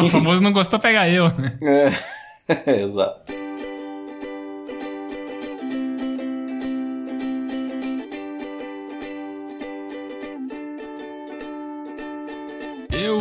o famoso não gostou pegar eu, né? É, exato.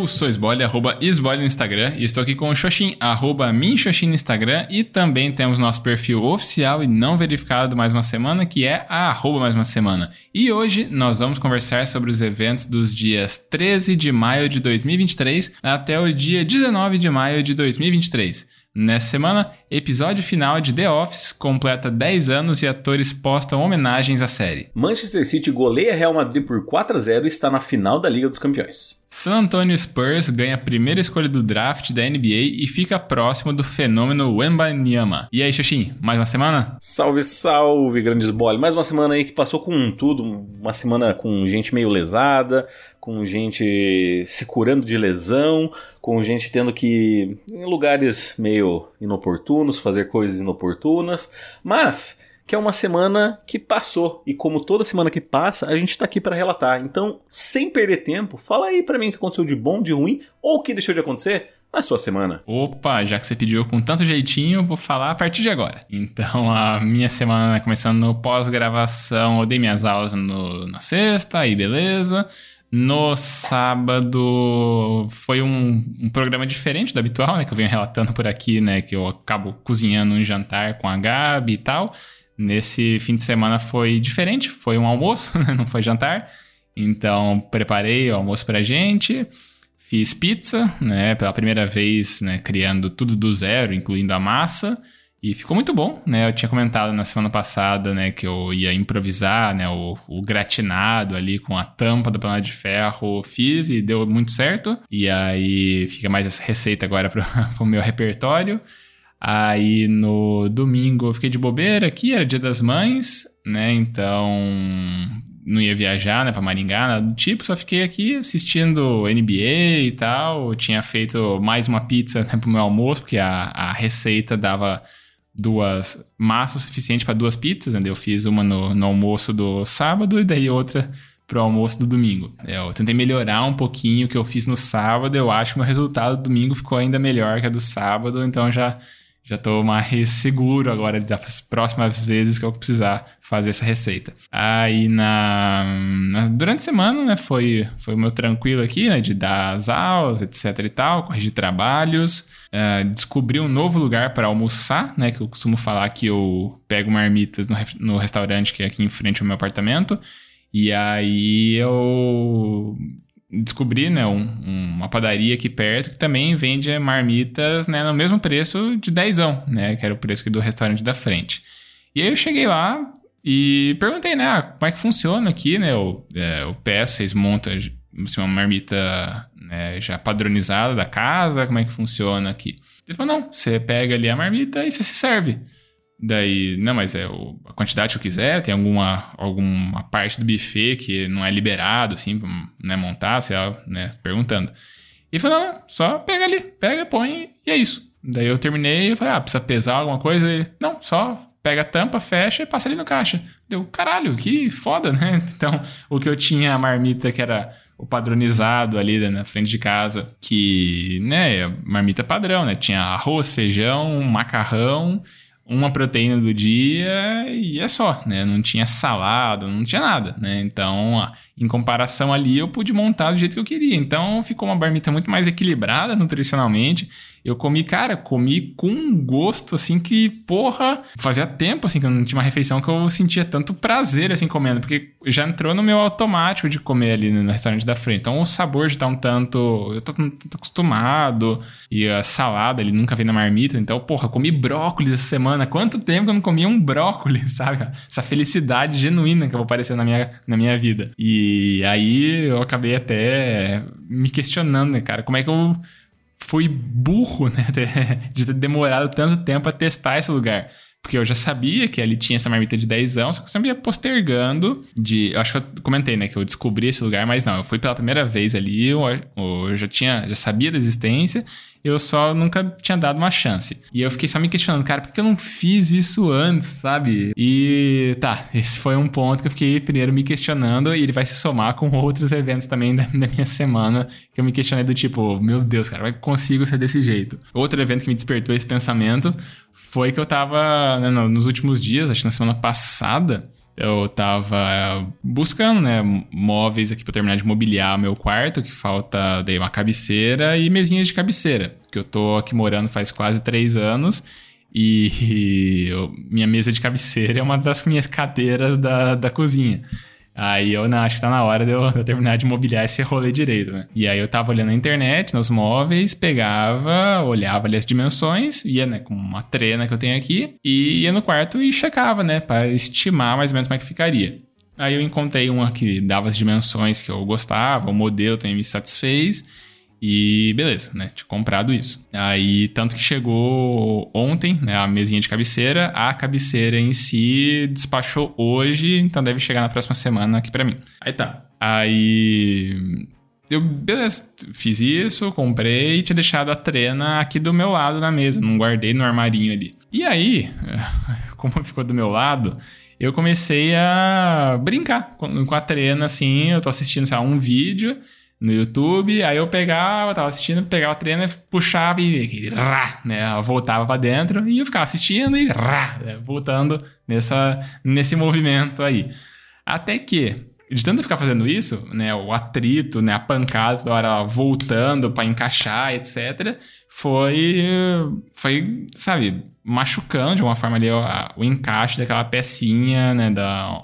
Eu sou Esbole, arroba Esbole no Instagram, e estou aqui com o Xoxin, arroba Minxoxin no Instagram, e também temos nosso perfil oficial e não verificado mais uma semana, que é a arroba mais uma semana. E hoje nós vamos conversar sobre os eventos dos dias 13 de maio de 2023 até o dia 19 de maio de 2023. Nessa semana, episódio final de The Office completa 10 anos e atores postam homenagens à série. Manchester City goleia Real Madrid por 4 a 0 e está na final da Liga dos Campeões. San Antonio Spurs ganha a primeira escolha do draft da NBA e fica próximo do fenômeno Wembanyama. E aí, Xuxim, mais uma semana? Salve, salve, grandes bolas. Mais uma semana aí que passou com tudo, uma semana com gente meio lesada, com gente se curando de lesão, com gente tendo que, em lugares meio inoportunos, fazer coisas inoportunas, mas que é uma semana que passou e como toda semana que passa, a gente tá aqui para relatar. Então, sem perder tempo, fala aí para mim o que aconteceu de bom, de ruim ou o que deixou de acontecer na sua semana. Opa, já que você pediu com tanto jeitinho, vou falar a partir de agora. Então, a minha semana começando no pós-gravação, eu dei minhas aulas no, na sexta, aí beleza. No sábado foi um, um, programa diferente do habitual, né? Que eu venho relatando por aqui, né? Que eu acabo cozinhando um jantar com a Gabi e tal. Nesse fim de semana foi diferente, foi um almoço, né? não foi jantar. Então preparei o almoço pra gente, fiz pizza, né? Pela primeira vez, né? Criando tudo do zero, incluindo a massa. E ficou muito bom, né? Eu tinha comentado na semana passada, né, que eu ia improvisar, né, o, o gratinado ali com a tampa da panela de ferro, fiz e deu muito certo. E aí fica mais essa receita agora para o meu repertório. Aí no domingo eu fiquei de bobeira aqui, era dia das mães, né? Então não ia viajar, né, para Maringá, nada do tipo, só fiquei aqui assistindo NBA e tal. Eu tinha feito mais uma pizza né, pro meu almoço, porque a, a receita dava duas massas suficiente para duas pizzas, né? Eu fiz uma no, no almoço do sábado e daí outra pro almoço do domingo. Eu tentei melhorar um pouquinho o que eu fiz no sábado, eu acho que o meu resultado do domingo ficou ainda melhor que a do sábado, então já já tô mais seguro agora das próximas vezes que eu precisar fazer essa receita. Aí na, na durante a semana, né, foi foi o meu tranquilo aqui, né, de dar as aulas, etc e tal, corrigir trabalhos, uh, descobri um novo lugar para almoçar, né, que eu costumo falar que eu pego marmitas no, no restaurante que é aqui em frente ao meu apartamento. E aí eu descobri né, um, uma padaria aqui perto que também vende marmitas né, no mesmo preço de dezão, né? Que era o preço do restaurante da frente. E aí eu cheguei lá e perguntei, né? Ah, como é que funciona aqui, né? Eu, é, eu peço, vocês montam assim, uma marmita né, já padronizada da casa, como é que funciona aqui? Ele falou, não, você pega ali a marmita e você se serve. Daí, não, mas é o, a quantidade que eu quiser, tem alguma, alguma parte do buffet que não é liberado, assim, pra né, montar, sei lá, né, perguntando. E falou, não, só pega ali, pega, põe e é isso. Daí eu terminei e falei, ah, precisa pesar alguma coisa? E, não, só pega a tampa, fecha e passa ali no caixa. Deu, caralho, que foda, né? Então, o que eu tinha a marmita que era o padronizado ali né, na frente de casa, que, né, marmita padrão, né? Tinha arroz, feijão, macarrão uma proteína do dia e é só, né? Não tinha salada, não tinha nada, né? Então, em comparação ali, eu pude montar do jeito que eu queria. Então, ficou uma barmita muito mais equilibrada nutricionalmente eu comi, cara, comi com um gosto, assim, que, porra, fazia tempo, assim, que eu não tinha uma refeição que eu sentia tanto prazer, assim, comendo, porque já entrou no meu automático de comer ali no restaurante da frente. Então, o sabor já tá um tanto, eu tô, tô acostumado, e a salada, ele nunca vem na marmita, então, porra, comi brócolis essa semana. Quanto tempo que eu não comia um brócolis, sabe? Essa felicidade genuína que eu vou aparecer na minha, na minha vida. E aí, eu acabei até me questionando, né, cara, como é que eu fui burro, né? De ter demorado tanto tempo a testar esse lugar. porque eu já sabia que ali tinha essa marmita de 10 anos, só que eu sempre ia postergando de... Eu acho que eu comentei, né, que eu descobri esse lugar, mas não, eu fui pela primeira vez ali, eu, eu já tinha, já sabia da existência, eu só nunca tinha dado uma chance. E eu fiquei só me questionando, cara, por que eu não fiz isso antes, sabe? E tá, esse foi um ponto que eu fiquei primeiro me questionando e ele vai se somar com outros eventos também da, da minha semana que eu me questionei do tipo, meu Deus, cara, vai consigo ser desse jeito. Outro evento que me despertou esse pensamento foi que eu tava né, nos últimos dias, acho que na semana passada, eu tava buscando, né, móveis aqui para terminar de mobiliar meu quarto, que falta daí uma cabeceira e mesinhas de cabeceira, que eu tô aqui morando faz quase três anos e eu, minha mesa de cabeceira é uma das minhas cadeiras da, da cozinha. Aí eu não, acho que tá na hora de eu, de eu, terminar de mobiliar esse rolê direito, né? E aí eu tava olhando na internet, nos móveis, pegava, olhava ali as dimensões, ia, né, com uma trena que eu tenho aqui, e ia no quarto e checava, né, para estimar mais ou menos como é que ficaria. Aí eu encontrei uma que dava as dimensões que eu gostava, o modelo também me satisfez, e beleza, né? Tinha comprado isso. Aí, tanto que chegou ontem, né? A mesinha de cabeceira. A cabeceira em si despachou hoje, então deve chegar na próxima semana aqui para mim. Aí tá. Aí. Eu, beleza, fiz isso, comprei e tinha deixado a trena aqui do meu lado na mesa, não guardei no armarinho ali. E aí, como ficou do meu lado, eu comecei a brincar com a trena, assim, eu tô assistindo, sei lá, um vídeo, no YouTube, aí eu pegava, tava assistindo, pegava a treina, puxava e rá, né, voltava para dentro e eu ficava assistindo e rá, né, voltando nessa, nesse movimento aí. Até que, de tanto ficar fazendo isso, né, o atrito, né, a pancada da hora voltando para encaixar, etc, foi, foi, sabe, machucando de uma forma ali o, o encaixe daquela pecinha, né, da,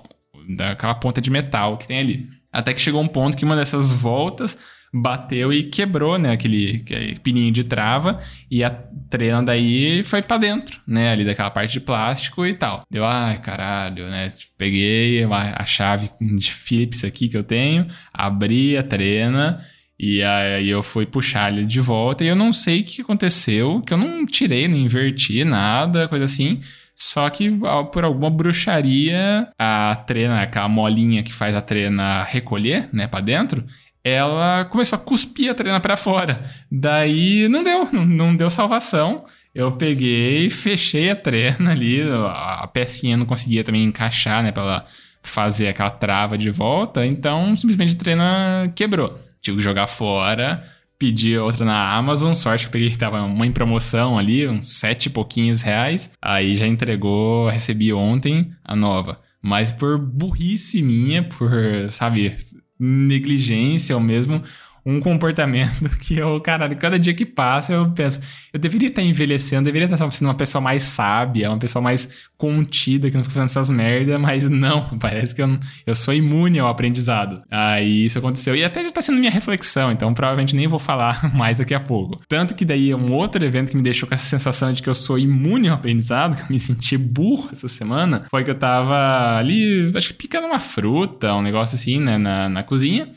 daquela ponta de metal que tem ali. Até que chegou um ponto que uma dessas voltas bateu e quebrou, né, aquele, aquele pininho de trava e a trena daí foi para dentro, né, ali daquela parte de plástico e tal. Deu, ai, caralho, né, peguei a, a chave de Phillips aqui que eu tenho, abri a trena e aí eu fui puxar ele de volta e eu não sei o que aconteceu, que eu não tirei, não inverti nada, coisa assim. Só que por alguma bruxaria, a trena, aquela molinha que faz a trena recolher, né, para dentro, ela começou a cuspir a trena para fora. Daí não deu, não, não deu salvação. Eu peguei, fechei a trena ali, a pecinha não conseguia também encaixar, né, para ela fazer aquela trava de volta, então simplesmente a trena quebrou. Tive que jogar fora pedi outra na Amazon, sorte que eu peguei que tava uma em promoção ali, uns sete e pouquinhos reais. Aí já entregou, recebi ontem a nova. Mas por burrice minha, por, sabe, negligência ou mesmo, um comportamento que eu, caralho, cada dia que passa eu penso, eu deveria estar envelhecendo, deveria estar sendo uma pessoa mais sábia, uma pessoa mais contida, que não fica fazendo essas merdas, mas não, parece que eu, eu sou imune ao aprendizado. Aí isso aconteceu. E até já está sendo minha reflexão, então provavelmente nem vou falar mais daqui a pouco. Tanto que daí um outro evento que me deixou com essa sensação de que eu sou imune ao aprendizado, que eu me senti burro essa semana, foi que eu tava ali, acho que picando uma fruta, um negócio assim, né, na, na cozinha.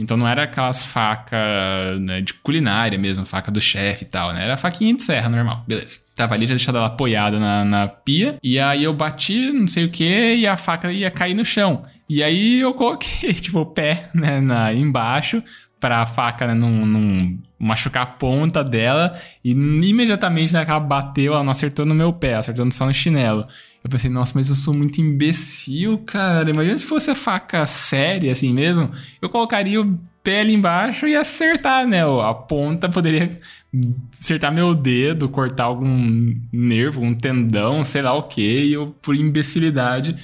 Então não era aquelas facas né, de culinária mesmo, faca do chefe e tal, né? Era faquinha de serra normal, beleza. Tava ali, já deixado ela apoiada na, na pia, e aí eu bati, não sei o que, e a faca ia cair no chão. E aí eu coloquei, tipo, o pé, né, na, embaixo, pra faca né, não, não machucar a ponta dela, e imediatamente né, ela bateu, ela não acertou no meu pé, acertou só no chinelo. Eu pensei, nossa, mas eu sou muito imbecil, cara. Imagina se fosse a faca séria assim mesmo. Eu colocaria o pé ali embaixo e acertar, né? A ponta poderia acertar meu dedo, cortar algum nervo, um tendão, sei lá o que. E eu, por imbecilidade,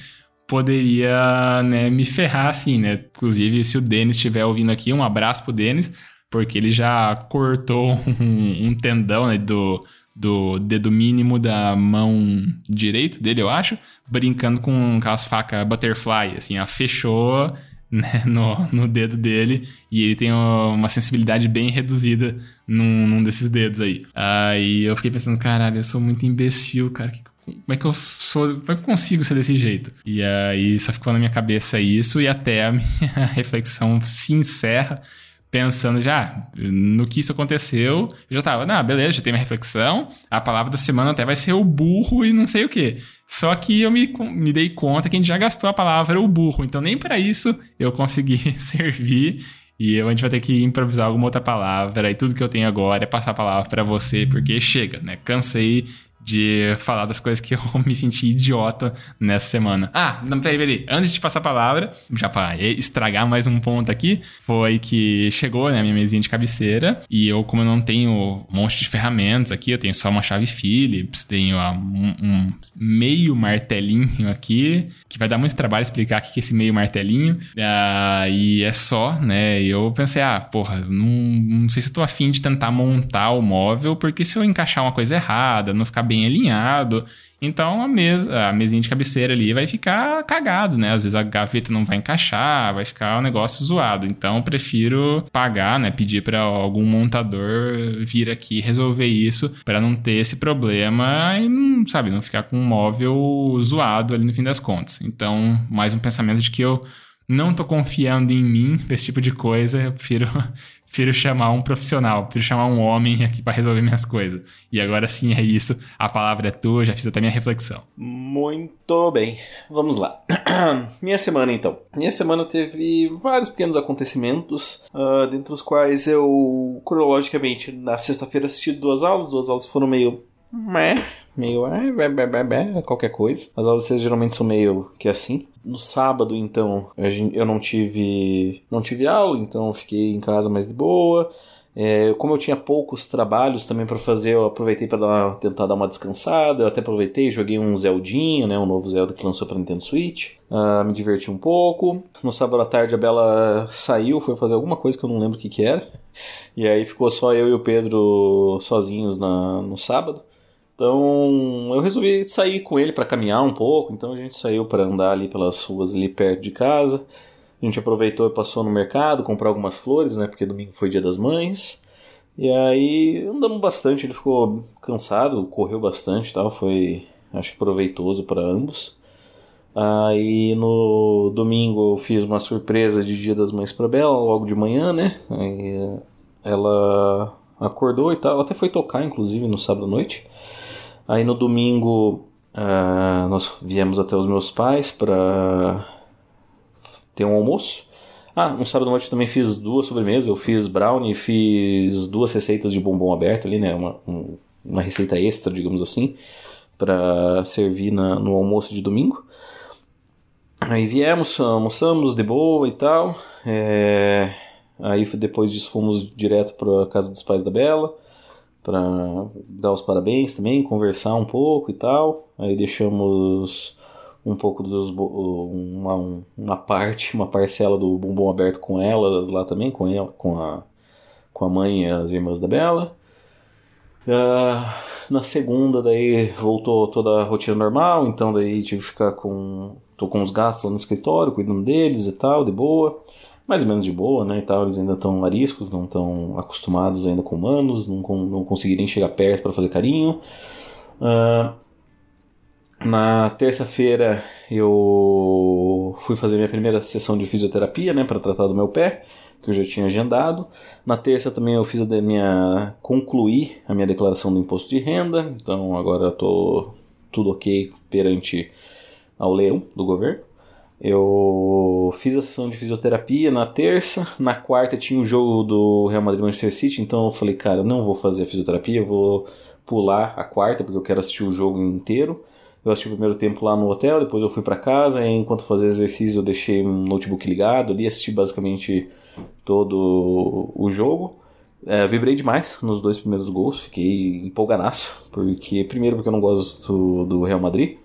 poderia né, me ferrar assim, né? Inclusive, se o Denis estiver ouvindo aqui, um abraço pro Denis, porque ele já cortou um, um tendão né, do do dedo mínimo da mão direita dele, eu acho, brincando com aquelas facas butterfly, assim, ela fechou né, no, no dedo dele e ele tem uma sensibilidade bem reduzida num, num desses dedos aí. Aí eu fiquei pensando, caralho, eu sou muito imbecil, cara, que como é que eu sou, como é que eu consigo ser desse jeito? E aí só ficou na minha cabeça isso e até a minha reflexão se encerra pensando já no que isso aconteceu. Eu já tava, não, beleza, já tem minha reflexão. A palavra da semana até vai ser o burro e não sei o que. Só que eu me, me dei conta que a gente já gastou a palavra o burro. Então nem para isso eu consegui servir. E a gente vai ter que improvisar alguma outra palavra. E tudo que eu tenho agora é passar a palavra para você, porque chega, né? Cansei de falar das coisas que eu me senti idiota nessa semana. Ah, não, peraí, peraí. Antes de passar a palavra, já para estragar mais um ponto aqui, foi que chegou né, minha mesinha de cabeceira e eu, como eu não tenho um monte de ferramentas aqui, eu tenho só uma chave Phillips, tenho um, um meio martelinho aqui, que vai dar muito trabalho explicar o que é esse meio martelinho, uh, e é só, né? E eu pensei, ah, porra, não, não sei se eu tô afim de tentar montar o móvel, porque se eu encaixar uma coisa errada, não ficar bem bem alinhado. Então a mesa, a mesinha de cabeceira ali vai ficar cagado, né? Às vezes a gaveta não vai encaixar, vai ficar um negócio zoado. Então prefiro pagar, né? Pedir para algum montador vir aqui resolver isso para não ter esse problema e não, sabe, não ficar com um móvel zoado ali no fim das contas. Então, mais um pensamento de que eu não tô confiando em mim pra esse tipo de coisa, eu prefiro prefiro chamar um profissional, prefiro chamar um homem aqui para resolver minhas coisas. E agora sim é isso, a palavra é tua, já fiz até minha reflexão. Muito bem, vamos lá. minha semana então. Minha semana teve vários pequenos acontecimentos, uh, dentre os quais eu, cronologicamente, na sexta-feira assisti duas aulas, duas aulas foram meio. Meh, meio é, qualquer coisa. As aulas vocês geralmente são meio que assim. No sábado, então, eu não tive não tive aula, então fiquei em casa mais de boa. É, como eu tinha poucos trabalhos também para fazer, eu aproveitei para tentar dar uma descansada. Eu até aproveitei, joguei um Zeldinho, né, um novo Zelda que lançou para Nintendo Switch. Uh, me diverti um pouco. No sábado à tarde a Bela saiu, foi fazer alguma coisa que eu não lembro o que, que era. E aí ficou só eu e o Pedro sozinhos na, no sábado. Então eu resolvi sair com ele para caminhar um pouco. Então a gente saiu para andar ali pelas ruas ali perto de casa. A gente aproveitou e passou no mercado, comprar algumas flores, né? Porque domingo foi dia das mães. E aí andamos bastante, ele ficou cansado, correu bastante tal, foi acho que proveitoso para ambos. Aí no domingo eu fiz uma surpresa de Dia das Mães para Bela, logo de manhã, né? Aí ela acordou e tal, ela até foi tocar inclusive no sábado à noite. Aí no domingo uh, nós viemos até os meus pais para ter um almoço. Ah, no sábado à noite também fiz duas sobremesas. Eu fiz brownie fiz duas receitas de bombom aberto ali, né? Uma, um, uma receita extra, digamos assim, para servir na, no almoço de domingo. Aí viemos, almoçamos de boa e tal. É... Aí depois disso fomos direto para casa dos pais da Bela para dar os parabéns também, conversar um pouco e tal. Aí deixamos um pouco dos uma, uma parte, uma parcela do bumbum aberto com elas lá também, com ela, com a com a mãe e as irmãs da Bela. Uh, na segunda daí voltou toda a rotina normal, então daí tive que ficar com tô com os gatos lá no escritório, cuidando deles e tal, de boa mais ou menos de boa, né, e tal, eles ainda estão ariscos, não estão acostumados ainda com humanos, não, não conseguirem chegar perto para fazer carinho. Uh, na terça-feira eu fui fazer minha primeira sessão de fisioterapia, né, para tratar do meu pé, que eu já tinha agendado. Na terça também eu fiz a minha concluir a minha declaração do imposto de renda, então agora estou tudo ok perante ao leão do governo. Eu fiz a sessão de fisioterapia na terça, na quarta tinha o jogo do Real Madrid Manchester City, então eu falei, cara, eu não vou fazer a fisioterapia, eu vou pular a quarta porque eu quero assistir o jogo inteiro. Eu assisti o primeiro tempo lá no hotel, depois eu fui para casa, e enquanto fazia exercício eu deixei um notebook ligado ali, assisti basicamente todo o jogo. É, vibrei demais nos dois primeiros gols, fiquei empolgadaço, porque primeiro porque eu não gosto do Real Madrid,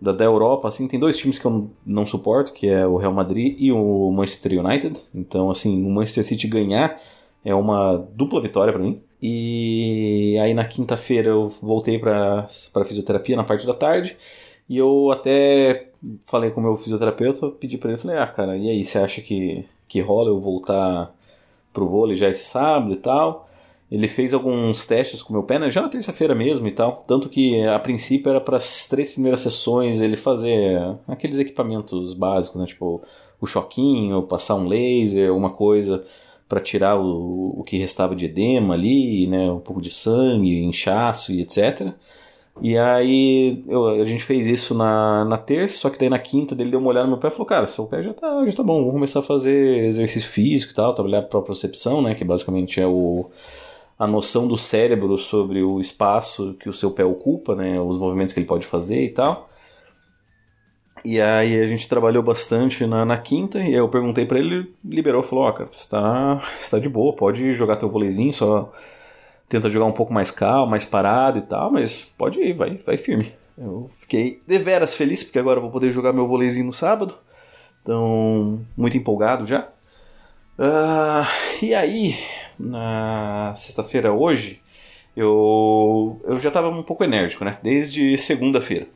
da, da Europa, assim, tem dois times que eu não suporto, que é o Real Madrid e o Manchester United. Então, assim, o Manchester City ganhar é uma dupla vitória para mim. E aí na quinta-feira eu voltei para fisioterapia na parte da tarde. E eu até falei com o meu fisioterapeuta, pedi para ele, falei, ah, cara, e aí, você acha que, que rola eu voltar pro vôlei já esse sábado e tal? Ele fez alguns testes com meu pé, né? já na terça-feira mesmo e tal. Tanto que a princípio era para as três primeiras sessões ele fazer aqueles equipamentos básicos, né? Tipo o choquinho, passar um laser, uma coisa para tirar o, o que restava de edema ali, né, um pouco de sangue, inchaço e etc. E aí eu, a gente fez isso na, na terça, só que daí na quinta dele deu uma olhada no meu pé e falou, cara, seu pé já tá, já tá bom, vamos começar a fazer exercício físico e tal, trabalhar a propriocepção, né, que basicamente é o, a noção do cérebro sobre o espaço que o seu pé ocupa, né, os movimentos que ele pode fazer e tal. E aí a gente trabalhou bastante na, na quinta e eu perguntei para ele, ele liberou, falou, ó, oh, cara, você tá, de boa, pode jogar teu vôleizinho, só tenta jogar um pouco mais calmo, mais parado e tal, mas pode ir, vai, vai firme. Eu fiquei deveras feliz, porque agora vou poder jogar meu vôleizinho no sábado. Então, muito empolgado já. Uh, e aí, na sexta-feira hoje, eu, eu já estava um pouco enérgico, né? Desde segunda-feira.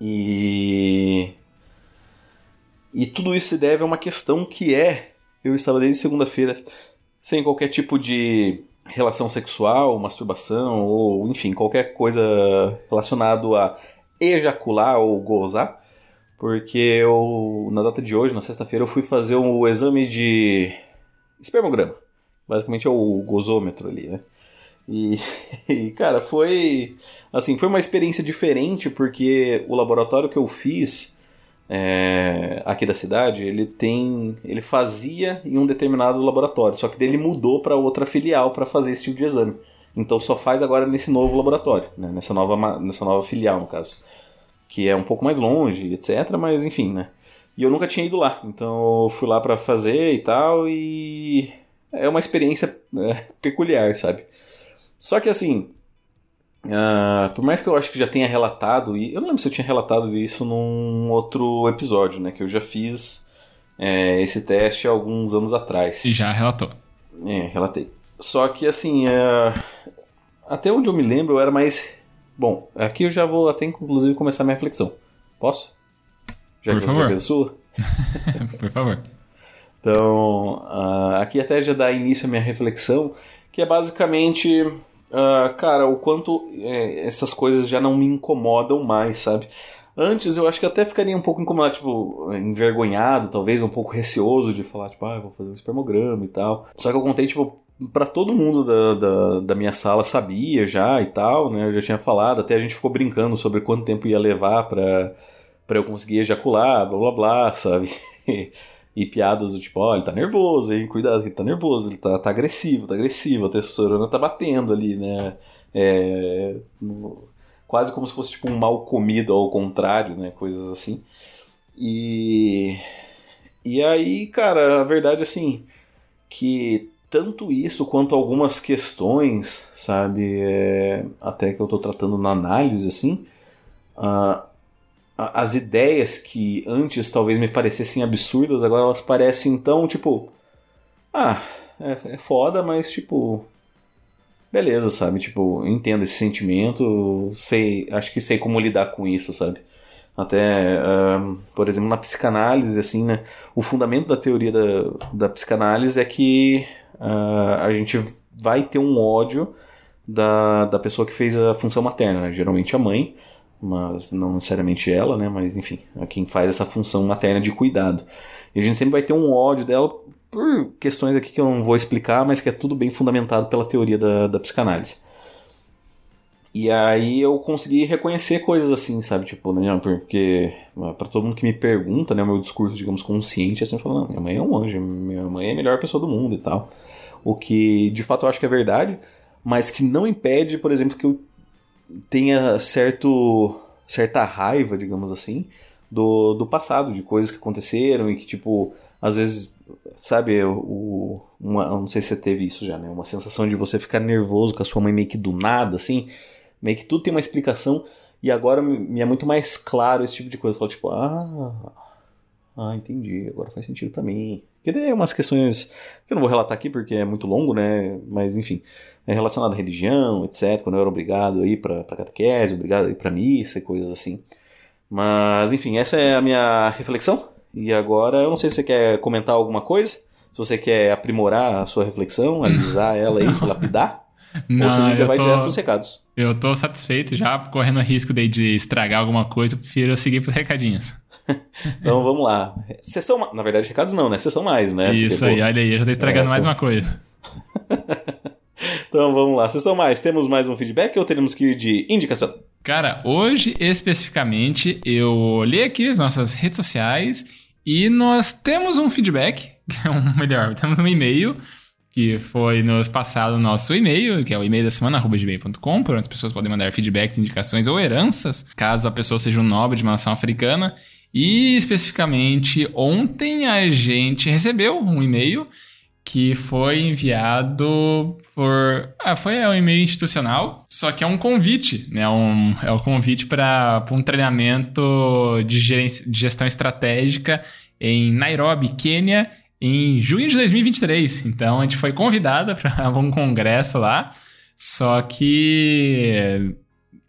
E. E tudo isso se deve a uma questão que é: eu estava desde segunda-feira sem qualquer tipo de relação sexual, masturbação ou enfim, qualquer coisa relacionado a ejacular ou gozar. Porque eu, na data de hoje, na sexta-feira, eu fui fazer o um exame de espermograma. Basicamente é o gozômetro ali, né? E, e, cara, foi assim, foi uma experiência diferente porque o laboratório que eu fiz é, aqui da cidade, ele tem, ele fazia em um determinado laboratório, só que dele mudou para outra filial para fazer esse tipo de exame. Então só faz agora nesse novo laboratório, né? nessa nova nessa nova filial no caso, que é um pouco mais longe, etc. Mas enfim, né? E eu nunca tinha ido lá, então eu fui lá para fazer e tal e é uma experiência é, peculiar, sabe? Só que assim, uh, por mais que eu acho que já tenha relatado, e eu não lembro se eu tinha relatado isso num outro episódio, né? Que eu já fiz é, esse teste alguns anos atrás. E já relatou. É, relatei. Só que assim, uh, até onde eu me lembro, eu era mais. Bom, aqui eu já vou até inclusive começar minha reflexão. Posso? Já Por que favor. eu sua? Por favor. Então, uh, aqui até já dá início à minha reflexão, que é basicamente uh, cara, o quanto é, essas coisas já não me incomodam mais, sabe? Antes eu acho que até ficaria um pouco incomodado, tipo, envergonhado, talvez um pouco receoso de falar, tipo, ah, vou fazer um espermograma e tal. Só que eu contei, tipo, para todo mundo da, da, da, minha sala sabia já e tal, né? Eu já tinha falado, até a gente ficou brincando sobre quanto tempo ia levar pra eu conseguir ejacular, blá blá blá, sabe? E piadas do tipo, ó, oh, ele tá nervoso, hein? Cuidado, ele tá nervoso, ele tá, tá agressivo, tá agressivo, a testosterona tá batendo ali, né? É, quase como se fosse tipo um mal comido ao contrário, né? Coisas assim. E. E aí, cara, a verdade assim, que tanto isso quanto algumas questões, sabe, é, até que eu tô tratando na análise, assim, uh, as ideias que antes talvez me parecessem absurdas, agora elas parecem tão, tipo. Ah, é, é foda, mas tipo. Beleza, sabe? Tipo, entendo esse sentimento, sei, acho que sei como lidar com isso, sabe? Até, uh, por exemplo, na psicanálise, assim, né? O fundamento da teoria da, da psicanálise é que uh, a gente vai ter um ódio da, da pessoa que fez a função materna, né? geralmente a mãe, mas não necessariamente ela, né? Mas enfim, a quem faz essa função materna de cuidado. E a gente sempre vai ter um ódio dela por questões aqui que eu não vou explicar, mas que é tudo bem fundamentado pela teoria da, da psicanálise. E aí eu consegui reconhecer coisas assim, sabe? Tipo, né? Porque para todo mundo que me pergunta, né? O meu discurso, digamos, consciente, assim, falando, minha mãe é um anjo, minha mãe é a melhor pessoa do mundo e tal. O que de fato eu acho que é verdade, mas que não impede, por exemplo, que eu tenha certo certa raiva, digamos assim, do, do passado, de coisas que aconteceram e que, tipo, às vezes, sabe, o, uma, não sei se você teve isso já, né? Uma sensação de você ficar nervoso com a sua mãe meio que do nada, assim, meio que tudo tem uma explicação e agora me é muito mais claro esse tipo de coisa. Eu falo, tipo, ah, ah, entendi, agora faz sentido para mim. Que daí é umas questões que eu não vou relatar aqui porque é muito longo, né? Mas enfim, é relacionado à religião, etc. Quando eu era obrigado a ir pra, pra catequese, obrigado a ir pra missa e coisas assim. Mas enfim, essa é a minha reflexão. E agora eu não sei se você quer comentar alguma coisa, se você quer aprimorar a sua reflexão, alisar ela aí, lapidar. Não, Ou seja, a gente já vai tô, direto pros recados. Eu tô satisfeito já, correndo o risco de, de estragar alguma coisa, eu prefiro seguir pros recadinhos. então vamos lá. Sessão, na verdade, recados não, né? Sessão mais, né? Isso Porque, aí, pô, olha aí, já tô estragando é, mais uma coisa. então vamos lá. Sessão mais, temos mais um feedback ou teremos que ir de indicação? Cara, hoje especificamente eu olhei aqui as nossas redes sociais e nós temos um feedback, que é um melhor, temos um e-mail que foi nos passado o nosso e-mail, que é o e-mail da semana, gmail.com, por onde as pessoas podem mandar feedbacks, indicações ou heranças, caso a pessoa seja um nobre de uma nação africana. E especificamente ontem a gente recebeu um e-mail que foi enviado por. Ah, foi um e-mail institucional, só que é um convite, né? Um, é um convite para um treinamento de, de gestão estratégica em Nairobi, Quênia, em junho de 2023. Então a gente foi convidada para um congresso lá, só que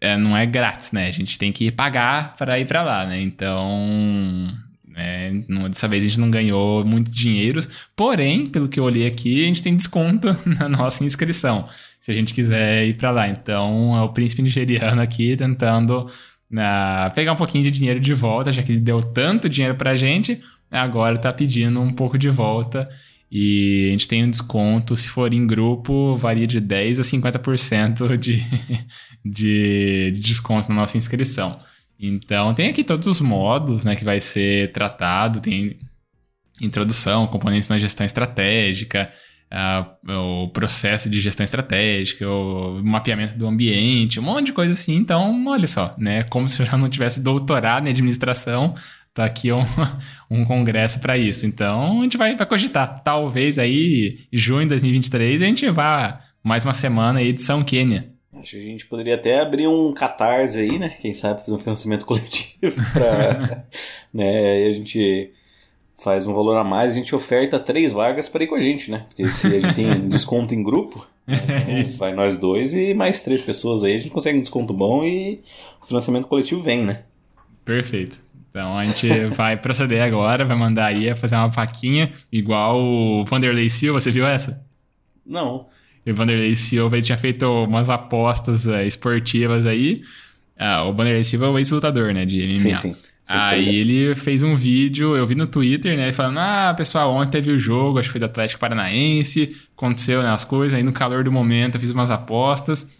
é, não é grátis, né? A gente tem que pagar para ir para lá, né? Então, é, dessa vez a gente não ganhou muitos dinheiros, porém, pelo que eu olhei aqui, a gente tem desconto na nossa inscrição, se a gente quiser ir para lá. Então, é o príncipe nigeriano aqui tentando uh, pegar um pouquinho de dinheiro de volta, já que ele deu tanto dinheiro pra gente, agora está pedindo um pouco de volta. E a gente tem um desconto, se for em grupo, varia de 10% a 50% de, de, de desconto na nossa inscrição. Então, tem aqui todos os módulos né, que vai ser tratado, tem introdução, componentes na gestão estratégica, uh, o processo de gestão estratégica, o mapeamento do ambiente, um monte de coisa assim. Então, olha só, né, como se eu já não tivesse doutorado em administração, tá aqui um, um congresso para isso. Então, a gente vai, vai cogitar. Talvez aí, junho de 2023, a gente vá mais uma semana aí de São Quênia. Acho que a gente poderia até abrir um catarse aí, né? Quem sabe fazer um financiamento coletivo pra, né? Aí a gente faz um valor a mais, a gente oferta três vagas para ir com a gente, né? Porque se a gente tem desconto em grupo, então vai nós dois e mais três pessoas aí, a gente consegue um desconto bom e o financiamento coletivo vem, né? Perfeito. Então a gente vai proceder agora, vai mandar aí fazer uma vaquinha, igual o Vanderlei Silva, você viu essa? Não. E o Vanderlei Silva tinha feito umas apostas uh, esportivas aí. Ah, o Vanderlei Silva é o ex-lutador, né, de MMA. Sim, sim. Aí ele fez um vídeo, eu vi no Twitter, né? Falando, ah, pessoal, ontem teve o jogo, acho que foi do Atlético Paranaense, aconteceu né, as coisas, aí no calor do momento eu fiz umas apostas,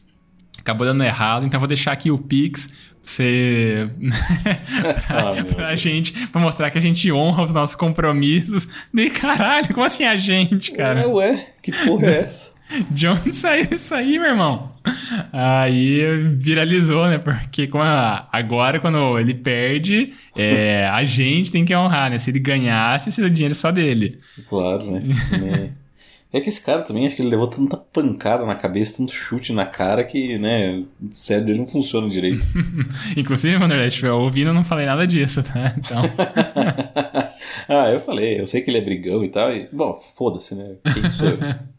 acabou dando errado, então vou deixar aqui o Pix você. pra, ah, pra gente, pra mostrar que a gente honra os nossos compromissos. De caralho, como assim a gente, cara? Ué, ué, que porra é essa? De onde saiu isso aí, meu irmão? Aí viralizou, né? Porque a, agora, quando ele perde, é, a gente tem que honrar, né? Se ele ganhasse, seria dinheiro só dele. Claro, né? É que esse cara também, acho que ele levou tanta pancada na cabeça, tanto chute na cara que, né, o cérebro dele não funciona direito. Inclusive, Wanderlei, se estiver ouvindo, eu não falei nada disso, tá? Então... ah, eu falei, eu sei que ele é brigão e tal, e, bom, foda-se, né? Quem sou eu?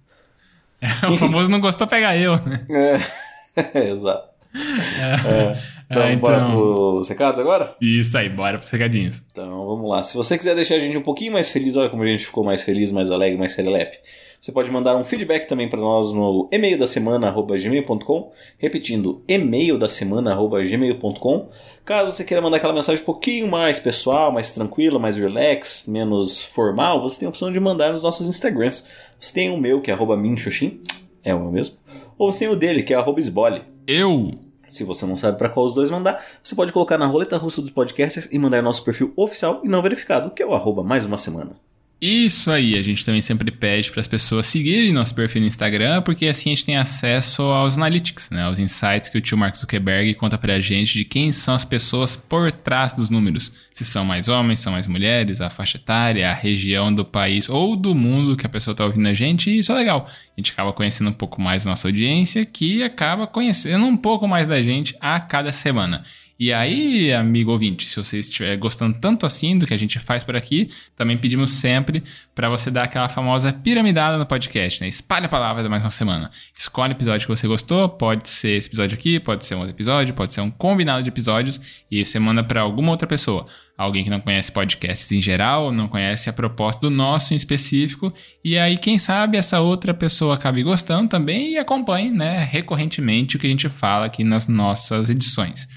É, o famoso não gostou pegar eu, né? É, exato. É. Então, é, então, bora pros recados agora? Isso aí, bora pros recadinhos. Então, vamos lá. Se você quiser deixar a gente um pouquinho mais feliz, olha como a gente ficou mais feliz, mais alegre, mais serelepe. Você pode mandar um feedback também para nós no e-mail da semana gmail.com, repetindo e-mail da semana gmail.com. Caso você queira mandar aquela mensagem um pouquinho mais pessoal, mais tranquila, mais relax, menos formal, você tem a opção de mandar nos nossos Instagrams. Você tem o meu, que é minxoxin, é o meu mesmo, ou você tem o dele, que é esbole. Eu! Se você não sabe para qual os dois mandar, você pode colocar na roleta russa dos podcasts e mandar nosso perfil oficial e não verificado, que é o arroba mais uma semana. Isso aí, a gente também sempre pede para as pessoas seguirem nosso perfil no Instagram, porque assim a gente tem acesso aos analytics, né, aos insights que o tio Mark Zuckerberg conta para a gente de quem são as pessoas por trás dos números. Se são mais homens, são mais mulheres, a faixa etária, a região do país ou do mundo que a pessoa está ouvindo a gente, e isso é legal. A gente acaba conhecendo um pouco mais nossa audiência, que acaba conhecendo um pouco mais da gente a cada semana. E aí, amigo ouvinte, se você estiver gostando tanto assim do que a gente faz por aqui, também pedimos sempre para você dar aquela famosa piramidada no podcast, né? Espalhe a palavra da mais uma semana. Escolhe o episódio que você gostou, pode ser esse episódio aqui, pode ser um outro episódio, pode ser um combinado de episódios e você manda para alguma outra pessoa. Alguém que não conhece podcasts em geral, não conhece a proposta do nosso em específico, e aí quem sabe essa outra pessoa acabe gostando também e acompanhe, né, recorrentemente o que a gente fala aqui nas nossas edições.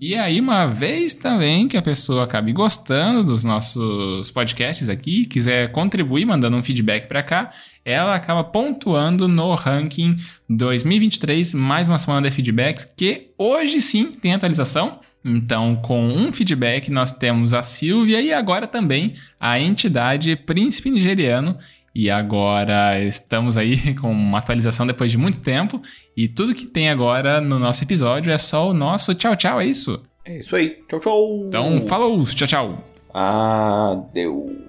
E aí, uma vez também que a pessoa acabe gostando dos nossos podcasts aqui, quiser contribuir mandando um feedback para cá, ela acaba pontuando no ranking 2023, mais uma semana de feedbacks, que hoje sim tem atualização. Então, com um feedback, nós temos a Silvia e agora também a entidade Príncipe Nigeriano. E agora estamos aí com uma atualização depois de muito tempo. E tudo que tem agora no nosso episódio é só o nosso tchau, tchau, é isso? É isso aí. Tchau, tchau. Então, falou, tchau, tchau. Adeus.